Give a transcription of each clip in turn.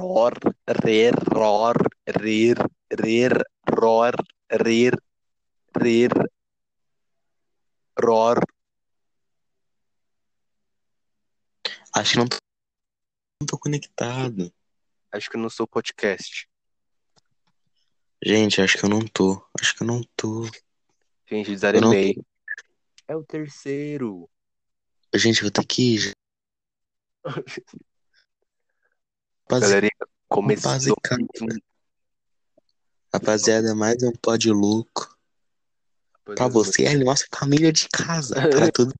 ror, rer, ror, rir, rir, ror, rir, rir, ror. Acho que não tô, não tô conectado. Acho que eu não sou podcast. Gente, acho que eu não tô. Acho que eu não tô. Gente, desanimei. É o terceiro. Gente, eu vou ter que ir. Rapaz- Galerinha, começou. Rapaziada. Rapaziada, mais um pod louco. Pra você, é a nossa família de casa. Pra tudo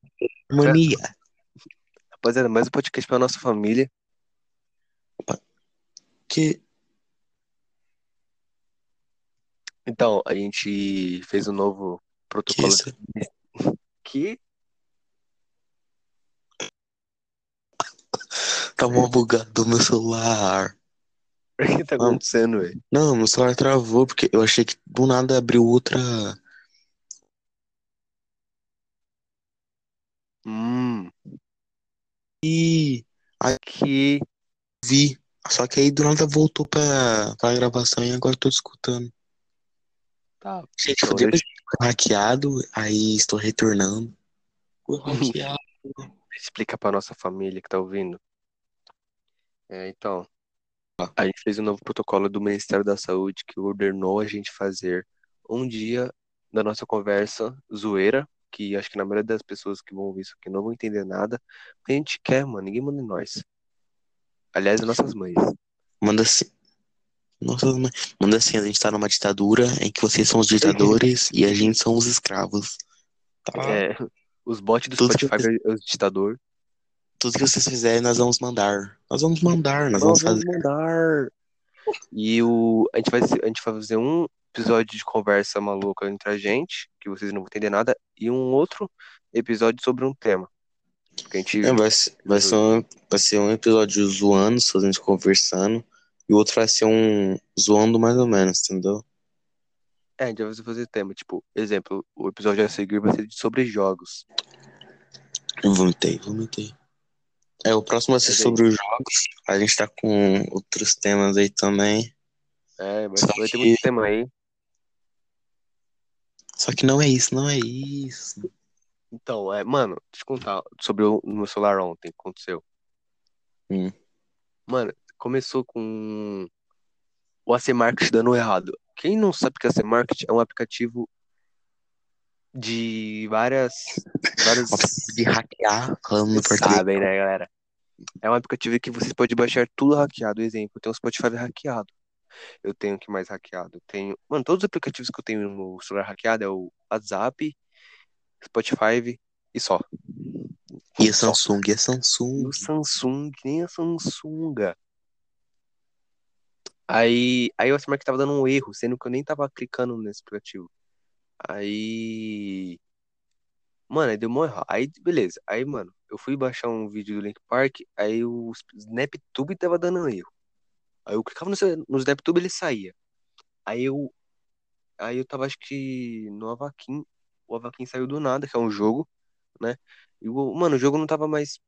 harmonia. Rapaziada, mais um podcast pra nossa família. Que. Então, a gente fez um novo Que protocolo isso? que Tá mó bugado meu celular. O que tá acontecendo, velho? Não, meu celular travou porque eu achei que do nada abriu outra. Hum, E que. vi. Só que aí do nada voltou pra, pra gravação e agora eu tô escutando. Tá. Gente, deixa- hackeado, aí estou retornando. Hackeado. explica pra nossa família que tá ouvindo. É, então, a gente fez um novo protocolo do Ministério da Saúde que ordenou a gente fazer um dia da nossa conversa zoeira, que acho que na maioria das pessoas que vão ouvir isso aqui não vão entender nada. A gente quer, mano, ninguém manda em nós. Aliás, nossas mães. Manda assim. Nossa, mãe. manda assim, a gente tá numa ditadura em que vocês são os ditadores e a gente são os escravos. Tá? É, os bots do Spotify é os ditador. Tudo que vocês fizerem, nós vamos mandar. Nós vamos mandar, nós vamos fazer. mandar. E o, a gente vai, a gente vai fazer um episódio de conversa maluca entre a gente, que vocês não vão entender nada, e um outro episódio sobre um tema. Que a gente, É, vai, ser- vai, ser um, vai ser um episódio zoando, a gente conversando, e o outro vai ser um zoando mais ou menos, entendeu? é, a gente vai fazer tema. Tipo, exemplo, o episódio a seguir vai ser sobre jogos. Eu vomitei, vomitei. É, o próximo vai ser Mas aí- sobre os jogos. A gente tá com outros temas aí também. É, vai, Só vai ter que- muito tema aí. Só que não é isso, não é isso. Então, é, mano, deixa eu contar sobre o meu celular ontem, o que aconteceu. Hum. Mano, começou com o AC Market dando errado. Quem não sabe que o AC Market é um aplicativo de várias, várias de hackear, falando no português. sabem, né, galera? É um aplicativo que você pode baixar tudo hackeado. Exemplo, eu tenho o Spotify hackeado. Eu tenho o que mais hackeado? Eu tenho, mano, todos os aplicativos que eu tenho no celular hackeado é o WhatsApp, Spotify e só. E a Só. Samsung, e a E Samsung. o Samsung, nem a Samsunga. Aí, aí o Mark tava dando um erro, sendo que eu nem tava clicando nesse aplicativo. Aí. Mano, aí deu mó erro. Aí, beleza. Aí, mano, eu fui baixar um vídeo do Link Park, aí o SnapTube tava dando erro. Aí eu clicava no, no SnapTube ele saía. Aí eu. Aí eu tava, acho que no Avakin. O Avakin saiu do nada, que é um jogo, né? E o, mano, o jogo não tava mais.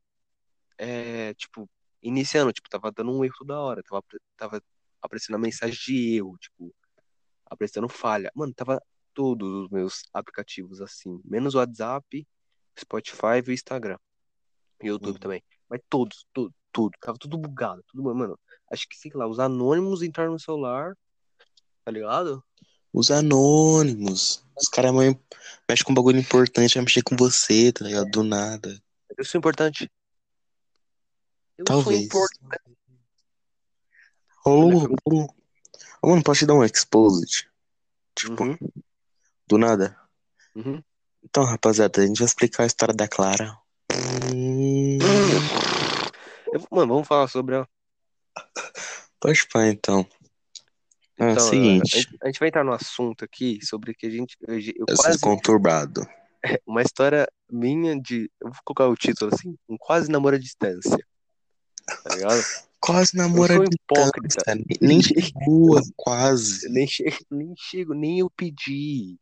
É, tipo, iniciando, tipo, tava dando um erro toda hora. Tava, tava aparecendo a mensagem de erro, tipo, aparecendo falha. Mano, tava todos os meus aplicativos assim, menos o WhatsApp, Spotify e o Instagram. YouTube Uhum. também. Mas todos, tudo, tudo. Tava tudo bugado. Tudo, mano, acho que, sei lá, os anônimos entraram no celular, tá ligado? Os anônimos. Os caras mexem com um bagulho importante, vai mexer com você, tá ligado? Do nada. Eu sou importante. Eu sou Talvez. importante. Ô, ô, ô, mano, posso te dar um exposed? Tipo, Uhum, do nada. uhum. Então, rapaziada, a gente vai explicar a história da Clara. Eu- mano, vamos falar sobre a. Pode pá, então. É o Então, a, seguinte, a gente vai entrar no assunto aqui sobre que a gente. Eu, eu quase. conturbado. Uma história minha de. Eu vou colocar o título assim: Um quase namoro à distância. Tá ligado? Quase de hipócrita. distância, nem- Nem chegou, quase. Nem nem chego, nem eu pedi.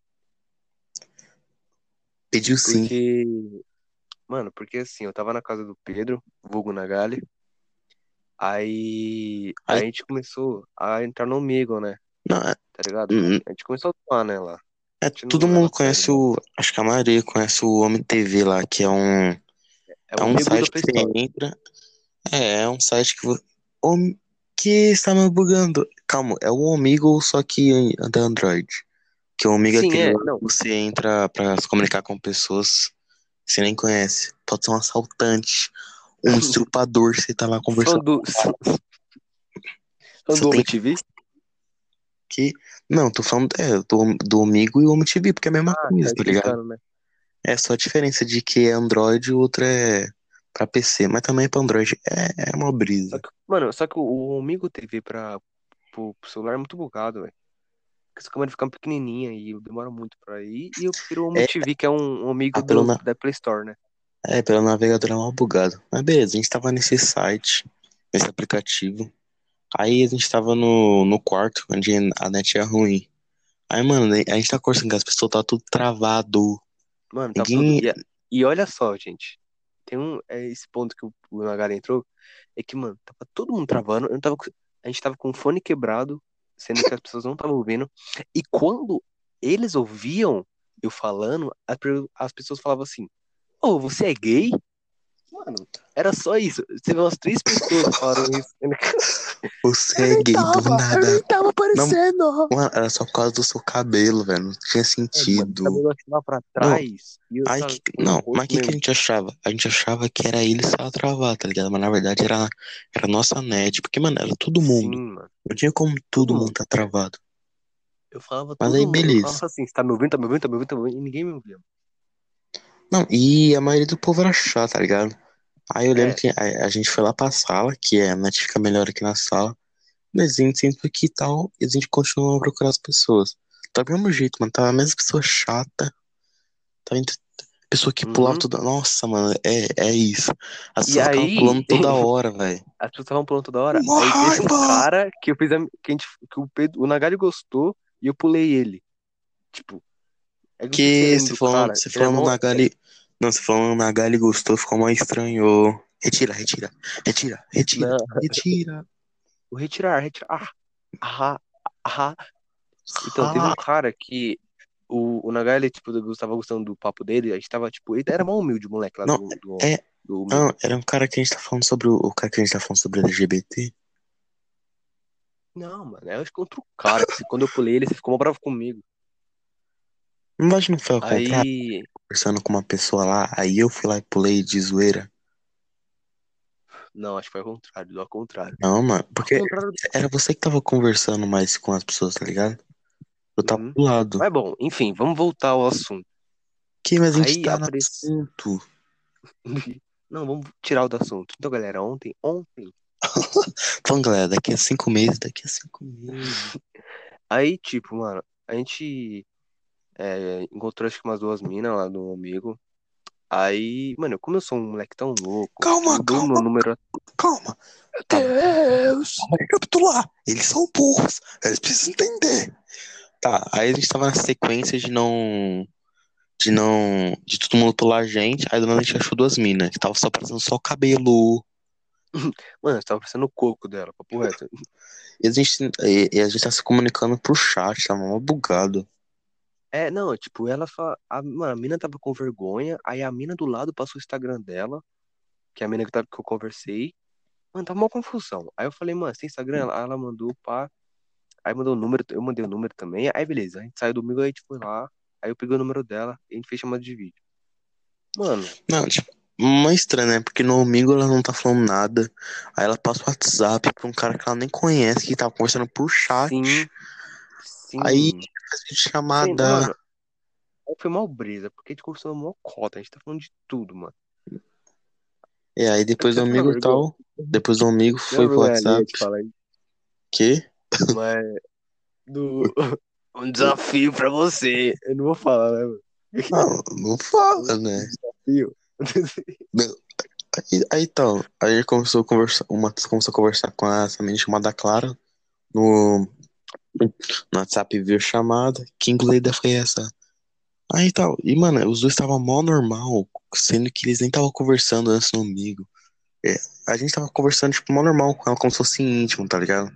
Pediu sim. Porque. Mano, porque assim, eu tava na casa do Pedro, vulgo Nagali. Aí, Aí- a gente começou a entrar no Omegle, né? Não, é, Tá ligado? hum, A gente começou a tomar, né, lá. é, todo mundo conhece o. Acho que a maioria conhece o Homem TV lá, que é um. É É o um site que você entra. É, é um site que. Om- Que está me bugando? Calma, é o Omegle, só que da Android. Que o Omegle é Sim, aquele é, que você entra pra se comunicar com pessoas que você nem conhece. Pode ser um assaltante, um estrupador, você tá lá conversando do. Só do TV? que. Não, tô falando é, do, do Omegle e o OmTV, porque é a mesma Ah, coisa, tá tá ligado? né? É só a diferença de que é Android e o outro é pra PC, mas também é pra Android. É, é uma Só brisa. que, mano, só que o, o Omegle TV pra, pro, pro celular é muito bugado, velho. Porque essa câmera fica pequenininha e demora muito pra ir. E eu prefiro o É. TV, que é um, um amigo Ah, do, na- da Play Store, né? É, pelo navegador é mal bugado. Mas beleza, a gente tava nesse site, nesse aplicativo. Aí a gente tava no, no quarto, onde a net é ruim. Aí, mano, a gente tá conversando com as pessoas, tá tudo travado. Mano, tá Ninguém- tudo. E, e olha só, gente. Tem um. É esse ponto que o, Nagara entrou. É que, mano, tava todo mundo travando. Eu tava, a gente tava com o fone quebrado, sendo que as pessoas não estavam ouvindo. E quando eles ouviam eu falando, as, pe- as pessoas falavam assim: Ô, você é gay? Mano, era só isso. Você vê umas três pessoas que falaram isso. Você é gay do nada. tava aparecendo. Mano, era só por causa do seu cabelo, velho. Não tinha É, mano, sentido. o cabelo tava pra trás. eu Aí tava que- o não, mas o que, que a gente achava? A gente achava que era ele tava travado, tá ligado? Mas na verdade era, era a nossa net. Porque, mano, era todo mundo. Sim, mano. Não tinha como todo mundo tá travado. Eu falava Mas todo aí, mundo, eu beleza. falava assim, você tá me ouvindo, tá me ouvindo, tá me ouvindo, tá me ouvindo, e ninguém me ouvia. Não, e a maioria do povo era chato, tá ligado? Aí eu lembro É. que a, a gente foi lá pra sala, que é, a net fica melhor aqui na sala. Mas a gente sempre aqui e tal, e a gente continua a procurar as pessoas. Tá do mesmo jeito, mano. Tava a mesma pessoa chata. Tava entre... pessoa que pulava Uhum. toda. Nossa, mano, é, é isso. As pessoas aí- pulando toda hora, velho. As pessoas estavam pulando toda hora. Uma aí teve um cara que eu fiz a, que, a gente, que o Pedro, o Nagali gostou e eu pulei ele. Tipo, é que se falando, ele é falando na Gali. Não, você falando na Gali gostou, ficou mais estranho. Retira, retira, retira, retira, Não. retira. O retirar, retirar. Ah, ah, ah. Então, teve um Ah, cara que o, o Nagali, tipo, eu tava gostando do papo dele, a gente tava, tipo, ele era mó humilde, o moleque lá Não, do, do, é- do não, era um cara que a gente tá falando sobre o, o cara que a gente tá falando sobre LGBT. Não, mano, eu acho que contra o cara, que se- quando eu pulei ele, você ficou mó bravo comigo. Mas não foi ao contrário, Aí, conversando com uma pessoa lá, aí eu fui lá e pulei de zoeira. não, acho que foi ao contrário, do ao contrário. Não, mano, porque contrário era você que tava conversando mais com as pessoas, tá ligado? Eu tava Uhum. do lado. Mas bom, enfim, vamos voltar ao assunto. Que, mas a gente Aí tá no assunto. Não, vamos tirar o do assunto. Então, galera, ontem, ontem, Então, galera, daqui a cinco meses, daqui a cinco meses. aí, tipo, mano, a gente é, encontrou acho que umas duas minas lá do amigo. Aí, mano, como eu sou um moleque tão louco, Calma, eu calma. meu número. Calma. Tá. Deus! Vamos recapitular. Eles são burros. Eles precisam entender. Tá, aí a gente tava na sequência de não. De não. De todo mundo pular a gente. Aí do nada a gente achou duas minas. Que tava só parecendo só o cabelo. Mano, tava parecendo o coco dela, papo reto. E a gente, e, e a gente tá se comunicando pro chat, tava mal bugado. É, não, tipo, ela fala. A, mano, a mina tava com vergonha, aí a mina do lado passou o Instagram dela, que é a mina que, tava, que eu conversei. Mano, tava uma confusão. Aí eu falei, mano, você tem Instagram? Ela, ela mandou, pá. Aí mandou o número, eu mandei o número também. Aí beleza, a gente saiu domingo, aí a gente foi lá. Aí eu peguei o número dela e a gente fez chamada de vídeo. Mano, Não, tipo, mais estranho, né? Porque no domingo ela não tá falando nada. Aí ela passa o WhatsApp pra um cara que ela nem conhece, que tava conversando por chat. sim. Sim. Aí faz Sim, chamada. mano, aí foi mal brisa, porque a gente conversou mó cota, a gente tá falando de tudo, mano. E aí depois do amigo e tal. Depois do amigo foi pro WhatsApp. Que? mas do um desafio pra você. Eu não vou falar, né, mano? Não, não fala, né? Desafio. Aí, aí então, aí começou a conversar, o Matheus começou a conversar com essa menina chamada Clara no, no WhatsApp viu chamada, que inglês foi essa? Aí tal, e mano, os dois estavam mal normal, sendo que eles nem estavam conversando antes no amigo. A gente tava conversando, tipo, mal normal com ela, como se fosse íntimo, tá ligado?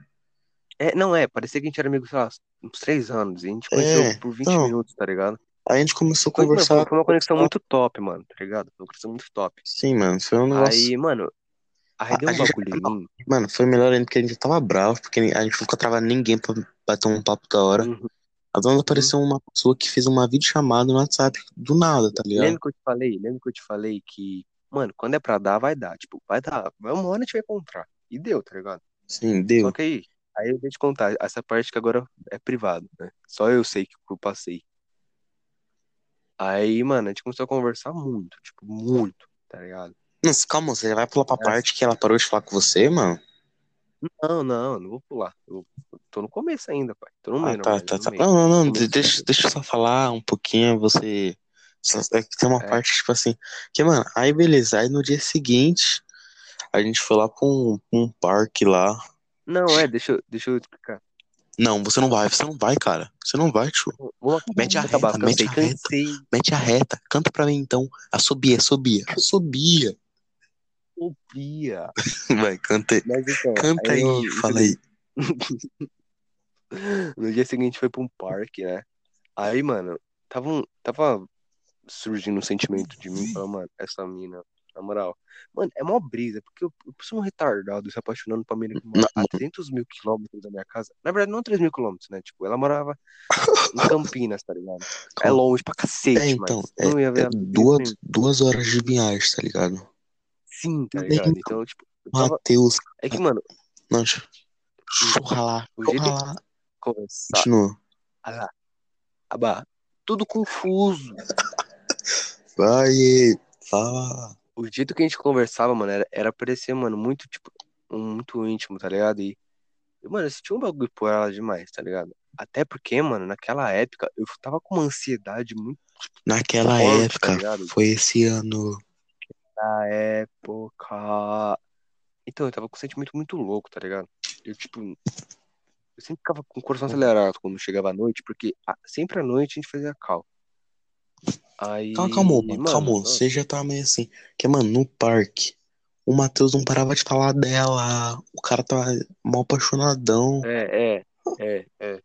É, não é, parecia que a gente era amigo, sei lá, uns três anos. E a gente conheceu É, por 20 então, minutos, tá ligado? aí a gente começou a mano, conversar. foi uma conexão muito top, mano, tá ligado? Foi uma conexão muito top. Sim, mano, foi um negócio. Aí, mano, aí A, deu um gente, bagulho mim. mano, foi melhor ainda porque a gente tava bravo, porque a gente não ficou travando ninguém pra bater um papo da hora. Uhum, A dona uhum. apareceu uma pessoa que fez uma videochamada no WhatsApp do nada, tá ligado? Lembra que eu te falei? Lembra que eu te falei que, mano, quando é pra dar, vai dar. Tipo, vai dar. Uma hora a gente vai encontrar. E deu, tá ligado? Sim, Só deu. que aí, aí eu vou te contar, essa parte que agora é privado, né? Só eu sei que eu passei. Aí, mano, a gente começou a conversar muito, tipo, muito, tá ligado? Não, calma, você já vai pular pra Mas- parte que ela parou de falar com você, mano? Não, não, não vou pular. Eu tô no começo ainda, pai. Tô no Ah, meio, na tá, tá, tá. Não, não, não, deixa, deixa eu só falar um pouquinho, você. É que tem uma É. parte, tipo assim. Que, mano, aí beleza, aí no dia seguinte, a gente foi lá pra um, um parque lá. Não, é, deixa, eu- deixa eu explicar. Não, você não vai, você não vai, cara. Você não vai, tio. Mete a acabar, reta, mete cansei, a reta. cansei. Mete a reta, canta pra mim então. Assobia, assobia, assobia. Confia. Vai, canta aí. Mas então, Canta aí, eu- fala aí. No dia seguinte foi pra um parque, né? Aí, mano, tava, um- tava surgindo um sentimento de mim, falando, mano, essa mina, na moral. Mano, é mó brisa, porque eu, eu sou um retardado se apaixonando por uma mina que mora a 300 mil quilômetros da minha casa. Na verdade, não 3 mil quilômetros, né? Tipo, ela morava em Campinas, tá ligado? É longe pra cacete, É, então, mas não ia ver É duas, duas horas de viagem, tá ligado? Sim, tá ligado? Então, tipo, eu tava... Matheus. É que, mano, Não, deixa eu ralar. o jeito de conversar, Continua. ah lá, abá, tudo confuso. Vai, fala. O jeito que a gente conversava, mano, era, era parecer, mano, muito, tipo, um- muito íntimo, tá ligado? E, mano, eu sentia um bagulho por ela demais, tá ligado? Até porque, mano, naquela época eu tava com uma ansiedade muito Naquela Forte, tá época, ligado? foi esse ano. Da época. Então, eu tava com um sentimento muito louco, tá ligado? Eu, tipo, eu sempre ficava com o coração acelerado quando chegava a noite, porque a- sempre à noite a gente fazia cal. Aí. Calma, calma, mano, mano, calma. nossa, Você já tá meio assim. Porque, mano, no parque, o Matheus não parava de falar dela. O cara tava mal apaixonadão. É, é, é, é.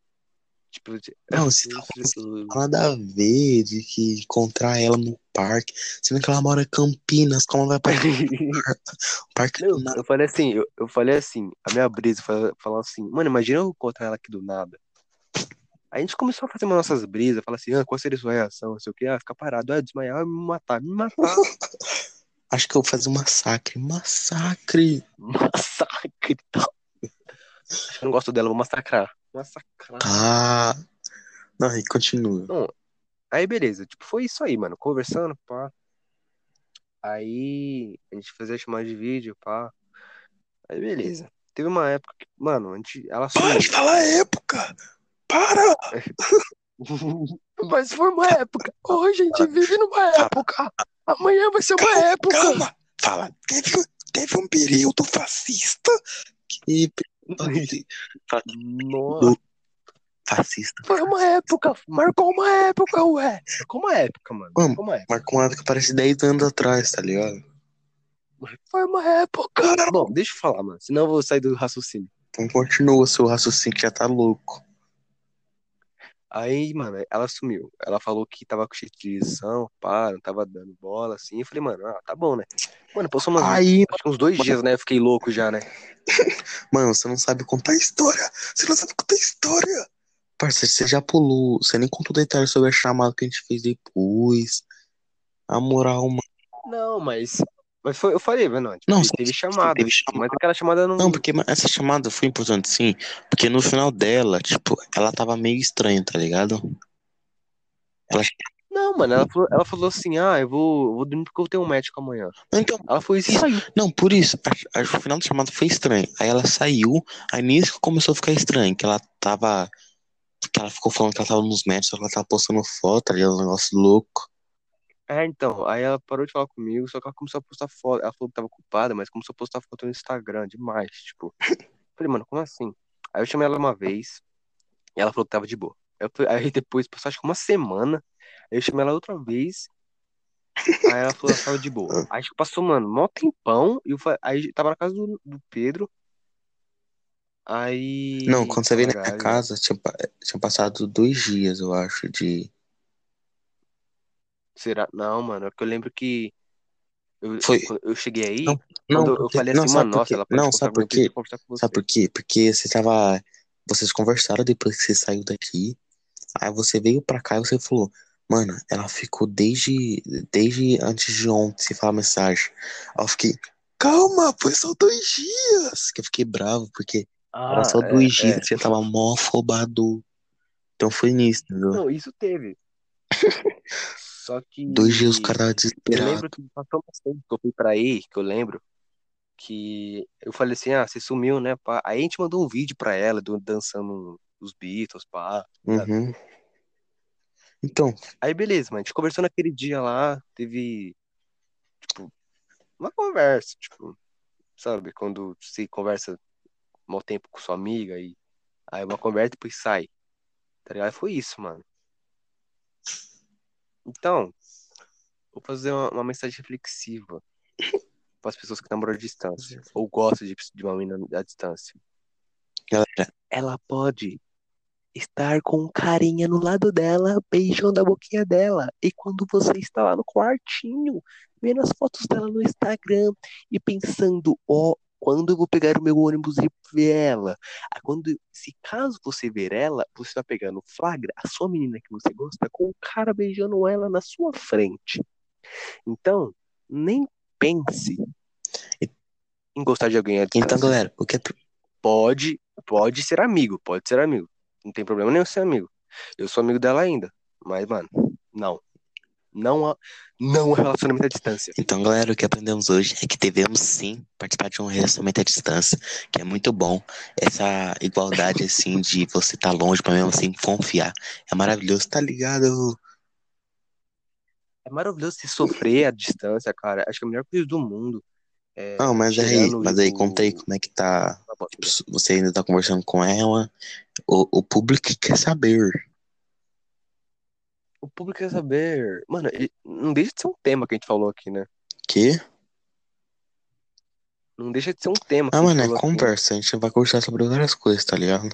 Tipo, Não, você tá eu- nada a ver de que encontrar ela no parque. Sendo que ela mora em Campinas, como ela vai pra parque Não, eu falei assim, eu, eu falei assim, a minha brisa falar assim, mano, imagina eu encontrar ela aqui do nada. A gente começou a fazer umas nossas brisas, falar assim, ah, qual seria a sua reação? Não sei o que, ah, ficar parado, ah, desmaiar, me matar, me matar. Acho que eu vou fazer um massacre. Massacre! Massacre tal. Acho que eu não gosto dela, vou massacrar. Massacrar. Tá. Não, aí continua. Aí beleza, tipo, foi isso aí, mano, conversando, pá. Aí a gente fazia chamada de vídeo, pá. Aí beleza. Teve uma época que, mano, a gente, ela Para de falar época! Para! Mas foi uma época. Hoje a gente vive numa época. Amanhã vai ser uma Calma, época. calma. Fala, teve, teve um período fascista que. Nossa, Fascista. foi uma época. Marcou uma época, ué. Marcou uma época, mano. Mano, Marcou uma época. Marcou uma época que parece 10 anos atrás, tá ligado? Foi uma época. Bom, deixa eu falar, mano. Senão eu vou sair do raciocínio. Então continua seu raciocínio que já tá louco. Aí, mano, ela sumiu. Ela falou que tava com cheio de lição, pá, não tava dando bola, assim. Eu falei, mano, ah, tá bom, né? Mano, passou umas, Aí, uns dois dias, né? Eu fiquei louco já, né? mano, você não sabe contar história. Você não sabe contar história. Parceiro, você já pulou. Você nem contou detalhes sobre a chamada que a gente fez depois. A moral, mano. Não, mas. Mas foi, eu falei, mano, tipo, Não, teve, chamada. teve chamada. Mas aquela chamada não. Não, porque essa chamada foi importante, sim. Porque no final dela, tipo, ela tava meio estranha, tá ligado? Ela. Não, mano, ela falou, ela falou assim: ah, eu vou, eu vou dormir porque eu tenho um médico amanhã. Então, Ela foi isso e saiu. não, por isso. A, a- o final da chamada foi estranho. Aí ela saiu, aí nisso começou a ficar estranho, que ela tava. Que ela ficou falando que ela tava nos médicos, que ela tava postando foto, tá ligado? Um negócio louco. É, então, aí ela parou de falar comigo, só que ela começou a postar foto. Ela falou que tava ocupada, mas começou a postar foto no Instagram, demais, tipo. Falei, mano, como assim? Aí eu chamei ela uma vez, e ela falou que tava de boa. Eu aí depois, passou acho que uma semana, aí eu chamei ela outra vez, Aí ela falou, ela tava de boa. Aí tipo, passou, mano, mó tempão. E eu aí tava na casa do, do Pedro. Aí. Não, quando você veio na minha casa, tinha, tinha passado dois dias, eu acho, de. Será? Não, mano, é que eu lembro que. Eu, Foi. eu cheguei aí, Não, Não, eu porque, falei não, assim, sabe mano, nossa, ela pode Não, sabe por quê? Sabe por quê? Porque você tava. Vocês conversaram depois que você saiu daqui. Aí você veio pra cá e você falou, mano, ela ficou desde, desde antes de ontem você falar mensagem. Aí eu fiquei, calma, foi só dois dias. Que eu fiquei bravo, porque era Ah, só é, dois dias é. que você tava mó afobado. Então foi nisso, entendeu? Não, isso teve. Só que. Dois dias os caras Eu desesperados. lembro que passou tempo que eu fui pra aí, que eu lembro. Que eu falei assim, ah, você sumiu, né, pá? Aí a gente mandou um vídeo pra ela, do, dançando os Beatles, pá. Uhum. Então, Aí beleza, mano, a gente conversou naquele dia lá, teve, tipo, uma conversa, tipo, sabe? Quando você conversa mau tempo com sua amiga e aí uma conversa e depois sai, tá ligado? Foi isso, mano. Então, vou fazer uma, uma mensagem reflexiva para as pessoas que namoram à distância ou gostam de, de uma menina à distância. galera, Ela pode estar com um carinha no lado dela, beijando a boquinha dela. E quando você está lá no quartinho, vendo as fotos dela no Instagram e pensando, ó, quando eu vou pegar o meu ônibus e ver ela? Aí quando, se caso você ver ela, você vai pegar no flagra a sua menina que você gosta com o cara beijando ela na sua frente. Então, nem pense em gostar de alguém então, galera, o que é. Pode, pode ser amigo, pode ser amigo. Não tem problema nenhum ser amigo. Eu sou amigo dela ainda. Mas, mano, não. Não não relacionamento à distância. Então, galera, o que aprendemos hoje é que devemos sim participar de um relacionamento à distância, que é muito bom. Essa igualdade, assim, de você estar longe, pra mesmo assim confiar. É maravilhoso, tá ligado? É maravilhoso se sofrer à distância, cara. Acho que é a melhor coisa do mundo. É, Não, mas aí, mas aí, o- conta aí como é que tá. a Tipo, você ainda tá conversando com ela. O, o público quer saber. O público quer saber. Mano, não deixa de ser um tema que a gente falou aqui, né? Que? Não deixa de ser um tema Ah, a mano, é falou aqui. conversa. A gente vai conversar sobre várias coisas, tá ligado?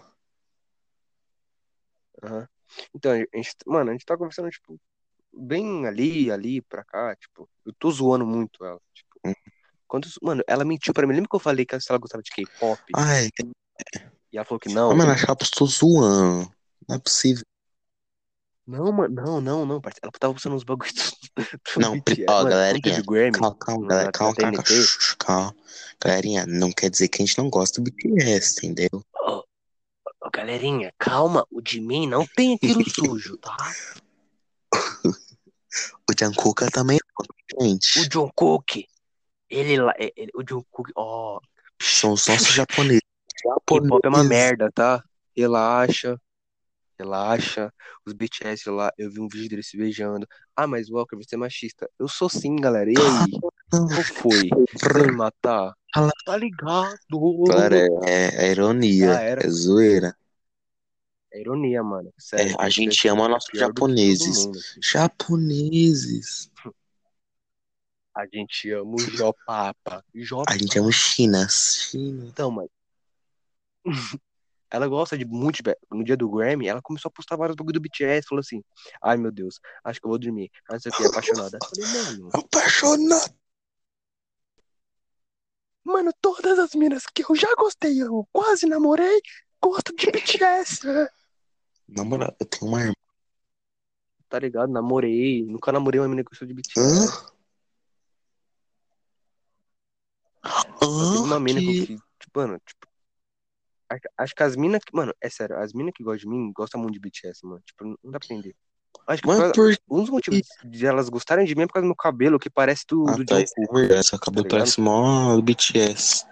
Aham. Então, a gente, mano, a gente tá conversando, tipo, bem ali, ali, pra cá, tipo, eu tô zoando muito ela, tipo. Hum. Quando, mano, ela mentiu pra mim. Lembra que eu falei que ela gostava de K-pop? Ah, é. E ela falou que Ah, não. mano, acho que ela postou zoando. Não é possível. Não, mano, não, não, não, parceiro. Ela tava postando uns bagulhos do, Não, BTS. ó, Mano, galerinha, o Grammy, Calma, calma, galera, calma, calma, calma, calma. Galerinha, não quer dizer que a gente não gosta do BTS, entendeu? Ô, ô, galerinha, calma, o de mim não tem aquilo sujo, tá? O Jungkook também não, O gente. Jungkook, ele lá, é- o Jungkook, ó, São os nossos japoneses. K-pop é uma merda, tá? Relaxa, relaxa. Os BTS lá, eu vi um vídeo deles se beijando. Ah, mas Walker, você é machista. Eu sou sim, galera. E aí? Qual foi? Você matar? Tá ligado? Galera, é, é ironia, Ah, era. é zoeira. É ironia, mano. É, Sério. a esse gente ama é nossos japoneses. mundo, assim. Japoneses. A gente ama o Jopapa. Jopapa. A gente ama Chinas. China. Então, mano. Ela gosta de muito. No dia do Grammy, ela começou a postar vários bagulho do BTS. Falou assim: Ai meu Deus, acho que eu vou dormir. Não sei o que, apaixonada. Eu falei, mano. Apaixonado. Mano, todas as minas que eu já gostei, eu quase namorei, gostam de BTS. Na moral, eu tenho uma irmã. Tá ligado? Namorei. Nunca namorei uma mina que gostou de BTS. Hã? Teve uma Hã? mina Que... que, tipo, mano, tipo. Acho, que as minas. Mano, é sério, as minas que gostam de mim gostam muito de BTS, mano. Tipo, não dá pra entender. Acho que Mas por um dos motivos de elas gostarem de mim é por causa do meu cabelo, que parece do, Ah, do tá, isso é Jungkook. verdade. Seu cabelo tá parece mó BTS.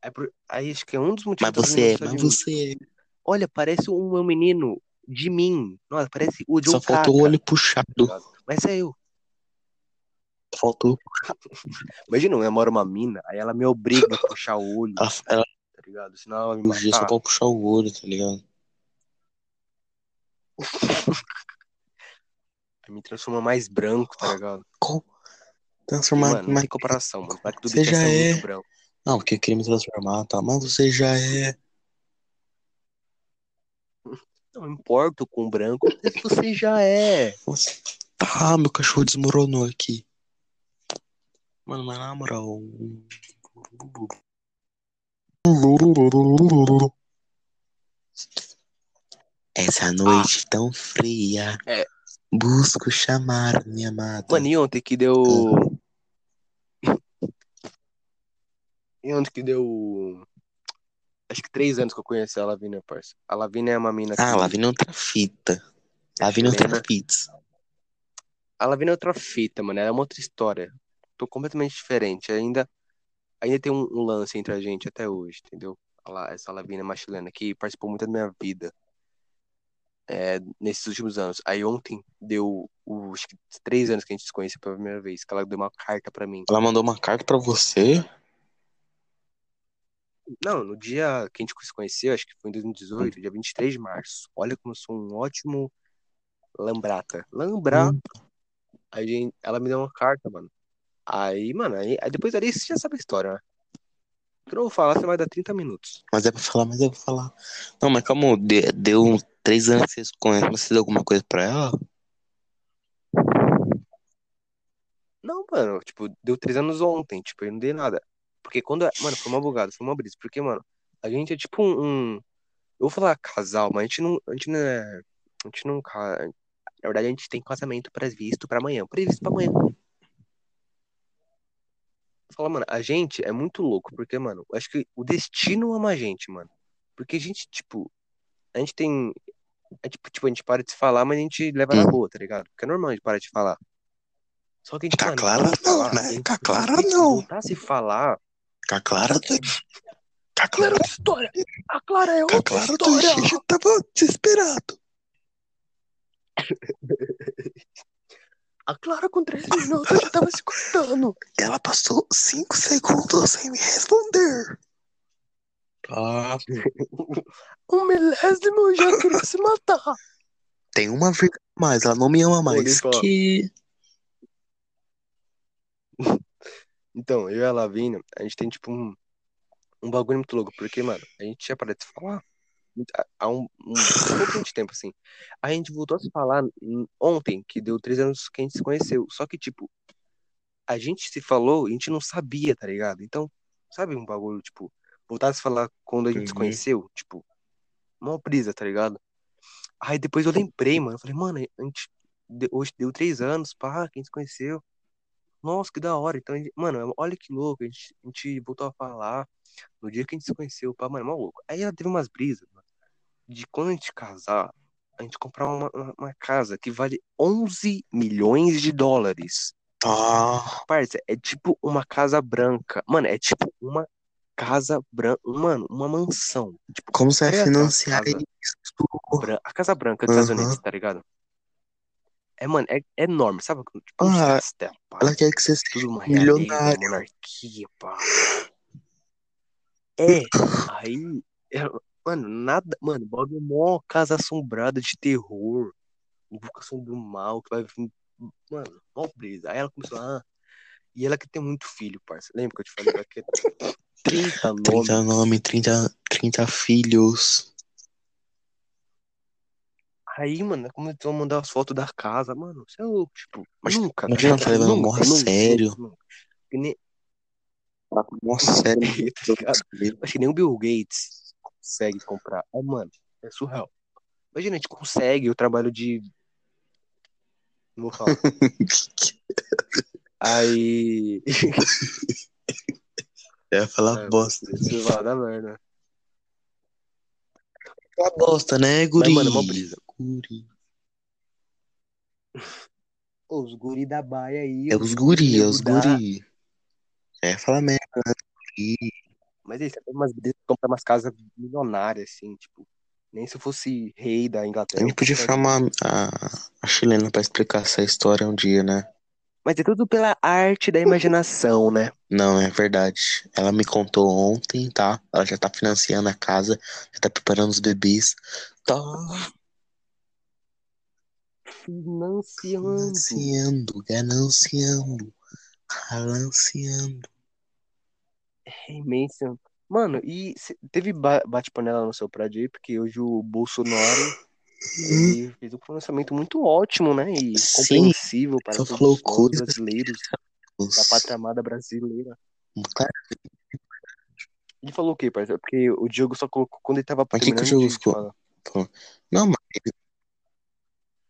É por- Aí acho que é um dos motivos Mas você é, mas você é. Olha, parece um menino de mim. Nossa, parece o John Só faltou o olho tá puxado. Mas é eu. Faltou. Imagina, eu namoro uma mina, aí ela me obriga a puxar o olho, Ela, ela tá ligado? Senão ela me dia só matar. pra puxar o olho, tá ligado? Me transforma mais branco, tá ligado? Qual? Transformar. mano, tem comparação, mano. Parece que do Você já é é. Não, porque eu queria me transformar, tá? Mas você já é. Não importa com branco, você já é. Tá, meu cachorro desmoronou aqui. Mano, mas na moral. Essa noite tão fria. É. Busco chamar minha amada. Mano, e ontem que deu. E ontem que deu. Acho que três anos que eu conheci a Lavínia, parça. A Lavínia é uma mina que. Ah, lá vem outra fita. é Lá vem outra fita. A Lavínia é outra fita, mano. Ela é uma outra história. Tô completamente diferente. Ainda, ainda tem um, um lance entre a gente até hoje, entendeu? La- Essa Lavínia é uma chilena que participou muito da minha vida é, nesses últimos anos. Aí ontem deu os três anos que a gente se conheceu pela primeira vez, que ela deu uma carta pra mim. Ela mandou uma carta pra você? Não, no dia que a gente se conheceu, acho que foi em 2018, dia 23 de março. Olha como eu sou um ótimo lambrata. Lambrar, Hum. a gente, ela me deu uma carta, mano. Aí, mano, aí, aí depois ali você já sabe a história, né? Que eu não vou falar, você vai dar 30 minutos. Mas é pra falar, mas é pra falar. Não, mas calma, de- deu uns três anos que vocês conhecem, mas você deu alguma coisa pra ela? Não, mano, tipo, deu três anos ontem, tipo, eu não dei nada. Porque quando. Mano, foi uma bugada, foi uma brisa. Porque, mano, a gente é tipo um. um- eu vou falar casal, mas a gente não. A gente não é. A gente não. Na verdade, a gente tem casamento previsto pra amanhã. Previsto pra amanhã. Fala, mano, a gente é muito louco, porque, mano, eu acho que o destino ama a gente, mano. Porque a gente, tipo, a gente tem. É, tipo, tipo, a gente para de se falar, mas a gente leva na Hum. boa, tá ligado? Porque é normal a gente parar de falar. Só que a gente, mano, Clara não, falar, né? a Clara se a gente não. voltar a se falar. A Clara, do... com a Clara é outra história. A Clara é a outra Clara história. Gigi tava desesperado. A Clara com 13 minutos já tava se cortando. Ela passou cinco segundos sem me responder. Tá. Um milésimo já queria se matar. Tem uma vírgula a mais, ela não me ama mais. fala. Que. Então, eu e a Lavínia, a gente tem, tipo, um, um bagulho muito louco. Porque, mano, a gente tinha parado de falar há- um, um pouquinho de tempo, assim. A gente voltou a se falar ontem, que deu três anos que a gente se conheceu. Só que, tipo, a gente se falou e a gente não sabia, tá ligado? Então, sabe um bagulho, tipo, voltar a se falar quando a gente se Uhum. conheceu? Tipo, uma brisa, tá ligado? Aí depois eu lembrei, mano. Eu falei, mano, a gente hoje deu três anos, pá, que a gente se conheceu. Nossa, que da hora. Então, gente- mano, olha que louco. A gente, a gente voltou a falar no dia que a gente se conheceu, pá, mano, maluco. Aí ela teve umas brisas, de quando a gente casar, a gente comprar uma, uma, casa que vale 11 milhões de dólares. Tá. Parça, é tipo uma casa branca. Mano, é tipo uma casa branca. Mano, uma mansão. Tipo, Como você vai aquela financiar casa isso? bran- A casa branca dos Estados Aham. Unidos, tá ligado? É, mano, é, é enorme, sabe? Tipo, uns Ah, castelos, pá. Ela quer que você seja uma milionário. monarquia, pá. É, aí, é, mano, nada, mano, bagulho é mó casa assombrada de terror, invocação do mal, que vai vir, mano, mó brisa. Aí ela começou, ah, e ela que tem muito filho, parça. Lembra que eu te falei ela quer 30 nomes? 30 nomes, 30, 30 filhos. Aí, mano, ela começou a mandar as fotos da casa, mano, você é louco, tipo, Mas nunca, tá imagina, ligado? tá levando Nunca, a nunca, sério. nunca, nunca. Que nem- Nossa, sério. tá? Acho que nem o Bill Gates consegue comprar. É, mano, é surreal. Imagina, a gente consegue o trabalho de. Não vou falar. Aí. Eu ia falar É, bosta. Vai dar merda. Falar bosta, né, guri? Mas, mano, é uma brisa. Guri. Os guri da baia aí. É os guri, é os guri. É, fala merda, né? Guri. Mas aí, você tem umas brisas comprar umas casas milionárias, assim, tipo. Nem se eu fosse rei da A Inglaterra. gente eu podia compraria. chamar a, a chilena pra explicar essa história um dia, né? Mas é tudo pela arte da imaginação, né? Não, é verdade. Ela me contou ontem, tá? Ela já tá financiando a casa, já tá preparando os bebês. Tá. Financiando. Financiando, gananciando, balanceando. Imenso. Mano, e teve ba- bate-panela no seu prédio aí, porque hoje o Bolsonaro ele fez um pronunciamento muito ótimo, né? E Sim, compreensível para todos falou coisas brasileiros, da pátria amada brasileira. Ele falou o quê, parceiro? Porque o Diogo só colocou quando ele tava Mas que que o Diogo ficou? Não, mas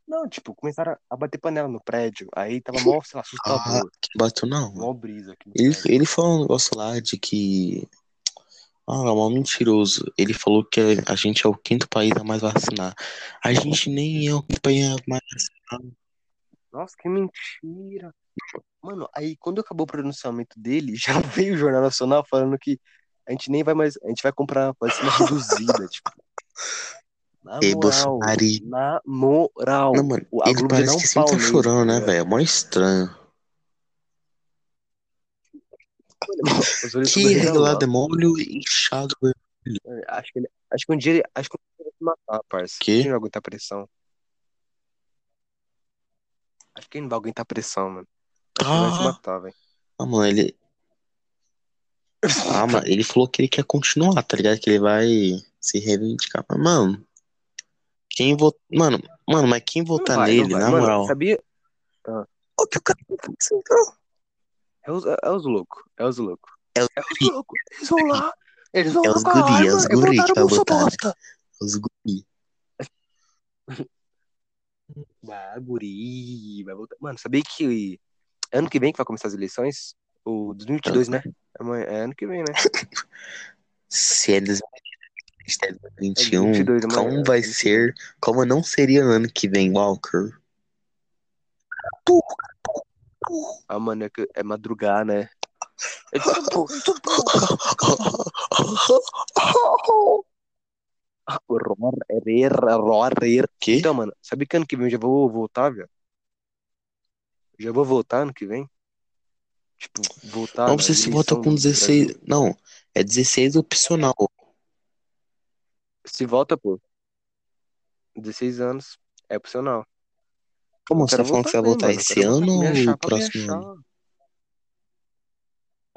Não, tipo, começaram a bater panela no prédio. Aí tava mó, sei lá, ah, assustador. que bateu não. Mó brisa aqui Ele, prédio. ele falou um negócio lá de que. Ah, é um mentiroso. Ele falou que a gente é o quinto país a mais vacinar. A gente nem é o quinto país a mais vacinar. Nossa, que mentira. Mano, aí quando acabou o pronunciamento dele, já veio o Jornal Nacional falando que a gente nem vai mais. A gente vai comprar vacina reduzida, tipo. Na moral. Bolsonaro. Na moral. Não, mano, a ele Globo parece um que sempre tá chorando, né, ligado? velho? É mó estranho. Que é regalados. molho inchado. Acho que ele, acho que um dia ele, acho que um dia ele vai se matar, parça. Que? Quem não vai aguentar pressão? Acho que ele não vai aguentar pressão, mano. Acho que ele vai se Ah, matar, velho. ah, mano, ele. Ah, mano, ele falou que ele quer continuar, tá ligado? Que ele vai se reivindicar. Mas, mano, quem votou. Mano, mano, mas quem votar vai, nele, na Mano, moral. sabia? O que o cara então? É os, é os loucos. É os loucos. É os É os loucos. Eles vão lá. Eles vão É lá os guri, é arma os e guri que vai botar. bosta. Os guri. Vai, guri. Vai voltar. Mano, sabia que ano que vem que vai começar as eleições? O 2022, né? Amanhã- É ano que vem, né? Se é 2021, É 22 amanhã, como vai ser? Como não seria no ano que vem, Walker? Ah, mano, é, que- é madrugar, né? É. Que? Então, mano, sabe que ano que vem eu já vou voltar, velho? Já vou voltar ano que vem? Tipo, voltar Não sei se eleição com do 16. Brasil. Não, é 16 opcional. Se volta, pô. 16 anos. É opcional. Como você tá falando que você vai. Eu esse ano ou me próximo ano?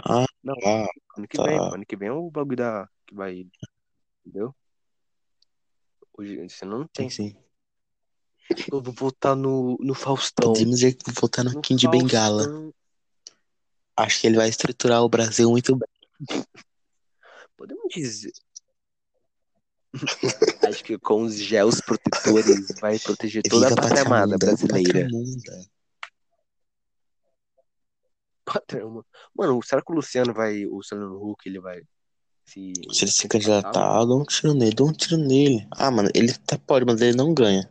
Ah, Não, ah, ano que vem, tá. pô. Ano que vem é o bagulho da... que vai... Entendeu? Hoje, você não Sim, tem. sim. Eu vou votar no, no Faustão. Podemos dizer que vou votar no No Kim de Bengala. Acho que ele vai estruturar o Brasil muito bem. Podemos dizer. Acho que com os gels protetores vai proteger toda a Viva a pátria pátria amada munda, brasileira. Mano, será que o Luciano vai. O Luciano Huck, ele vai se. Se ele se candidatar, dá um tiro nele, dá um tiro nele. Ah, mano, ele tá pode, mas ele não ganha.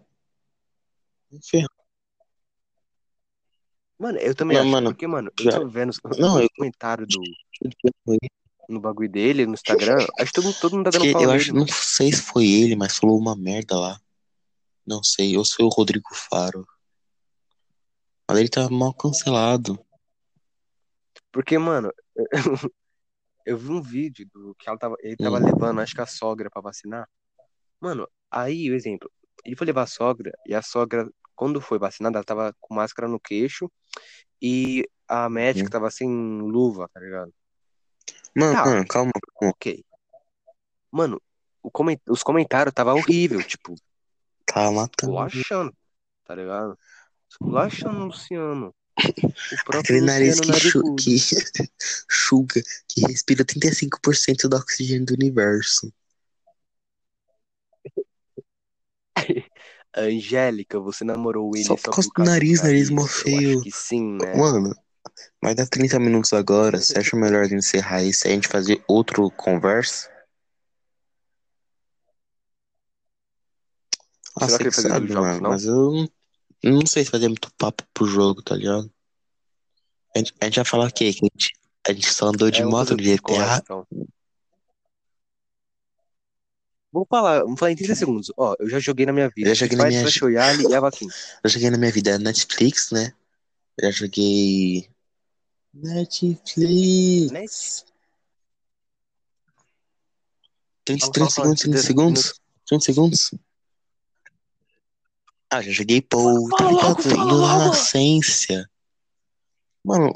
Enfim, Mano, eu também Não, acho. mano, porque, mano, eu já- tô vendo os, Não, os eu- comentários do, no bagulho dele, no Instagram. Acho que todo, mundo- todo mundo tá dando pau eu acho, mano. não sei se foi ele, mas falou uma merda lá. Não sei, ou se foi o Rodrigo Faro. Mas ele tá mal cancelado. Porque, mano, eu vi um vídeo do que tava, ele tava Hum. levando, acho que a sogra pra vacinar. Mano, aí o exemplo, ele foi levar a sogra e a sogra, quando foi vacinada, ela tava com máscara no queixo e a médica Hum. tava sem luva, tá ligado? Mano, Tá. mano, calma, calma. Ok. Mano, coment... os comentários tava horrível, tipo, Tá matando. esculachando, tá ligado? Esculachando o Luciano. O Aquele nariz Luciano que, chu que chuga, que respira 35% do oxigênio do universo. Angélica, você namorou ele Só só, por causa do nariz, nariz mó feio. sim, né? Mano, vai dar 30 minutos agora. Você acha melhor de encerrar isso e a gente fazer outro conversa? Ah, querer que fazer sabe, mano. Mas eu não, não sei se fazer muito papo pro jogo, tá ligado? A gente, a gente vai falar o quê? Que a gente, a gente só andou de É, moto no GTA? então. Vamos falar, vamos falar em 30 segundos. Ó, eu já joguei na minha vida. Eu já joguei na minha- Avakin. Eu joguei na minha vida Netflix, né? Já joguei. Netflix. Net? 30, Fala, 30 fala, fala, segundos, 30 30 segundos. 30 segundos. Ah, já joguei Pou, tá ligado? Inocência. Mano,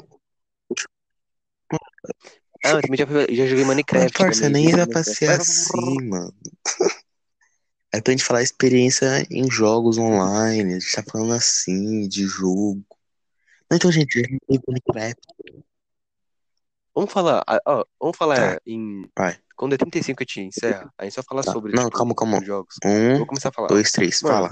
Ah, eu também já, já joguei mas, Minecraft parça, também. nem era pra ser Vai, assim, mano. É pra gente falar experiência em jogos online. A gente tá falando assim, de jogo. Então, gente. Vamos falar, ó, vamos falar Tá. em. Vai. Quando é 35 a gente encerra, a gente só fala Tá. sobre Não, tipo, calma, calma. os jogos. Um, Vou começar a falar. dois, três, Mano, fala.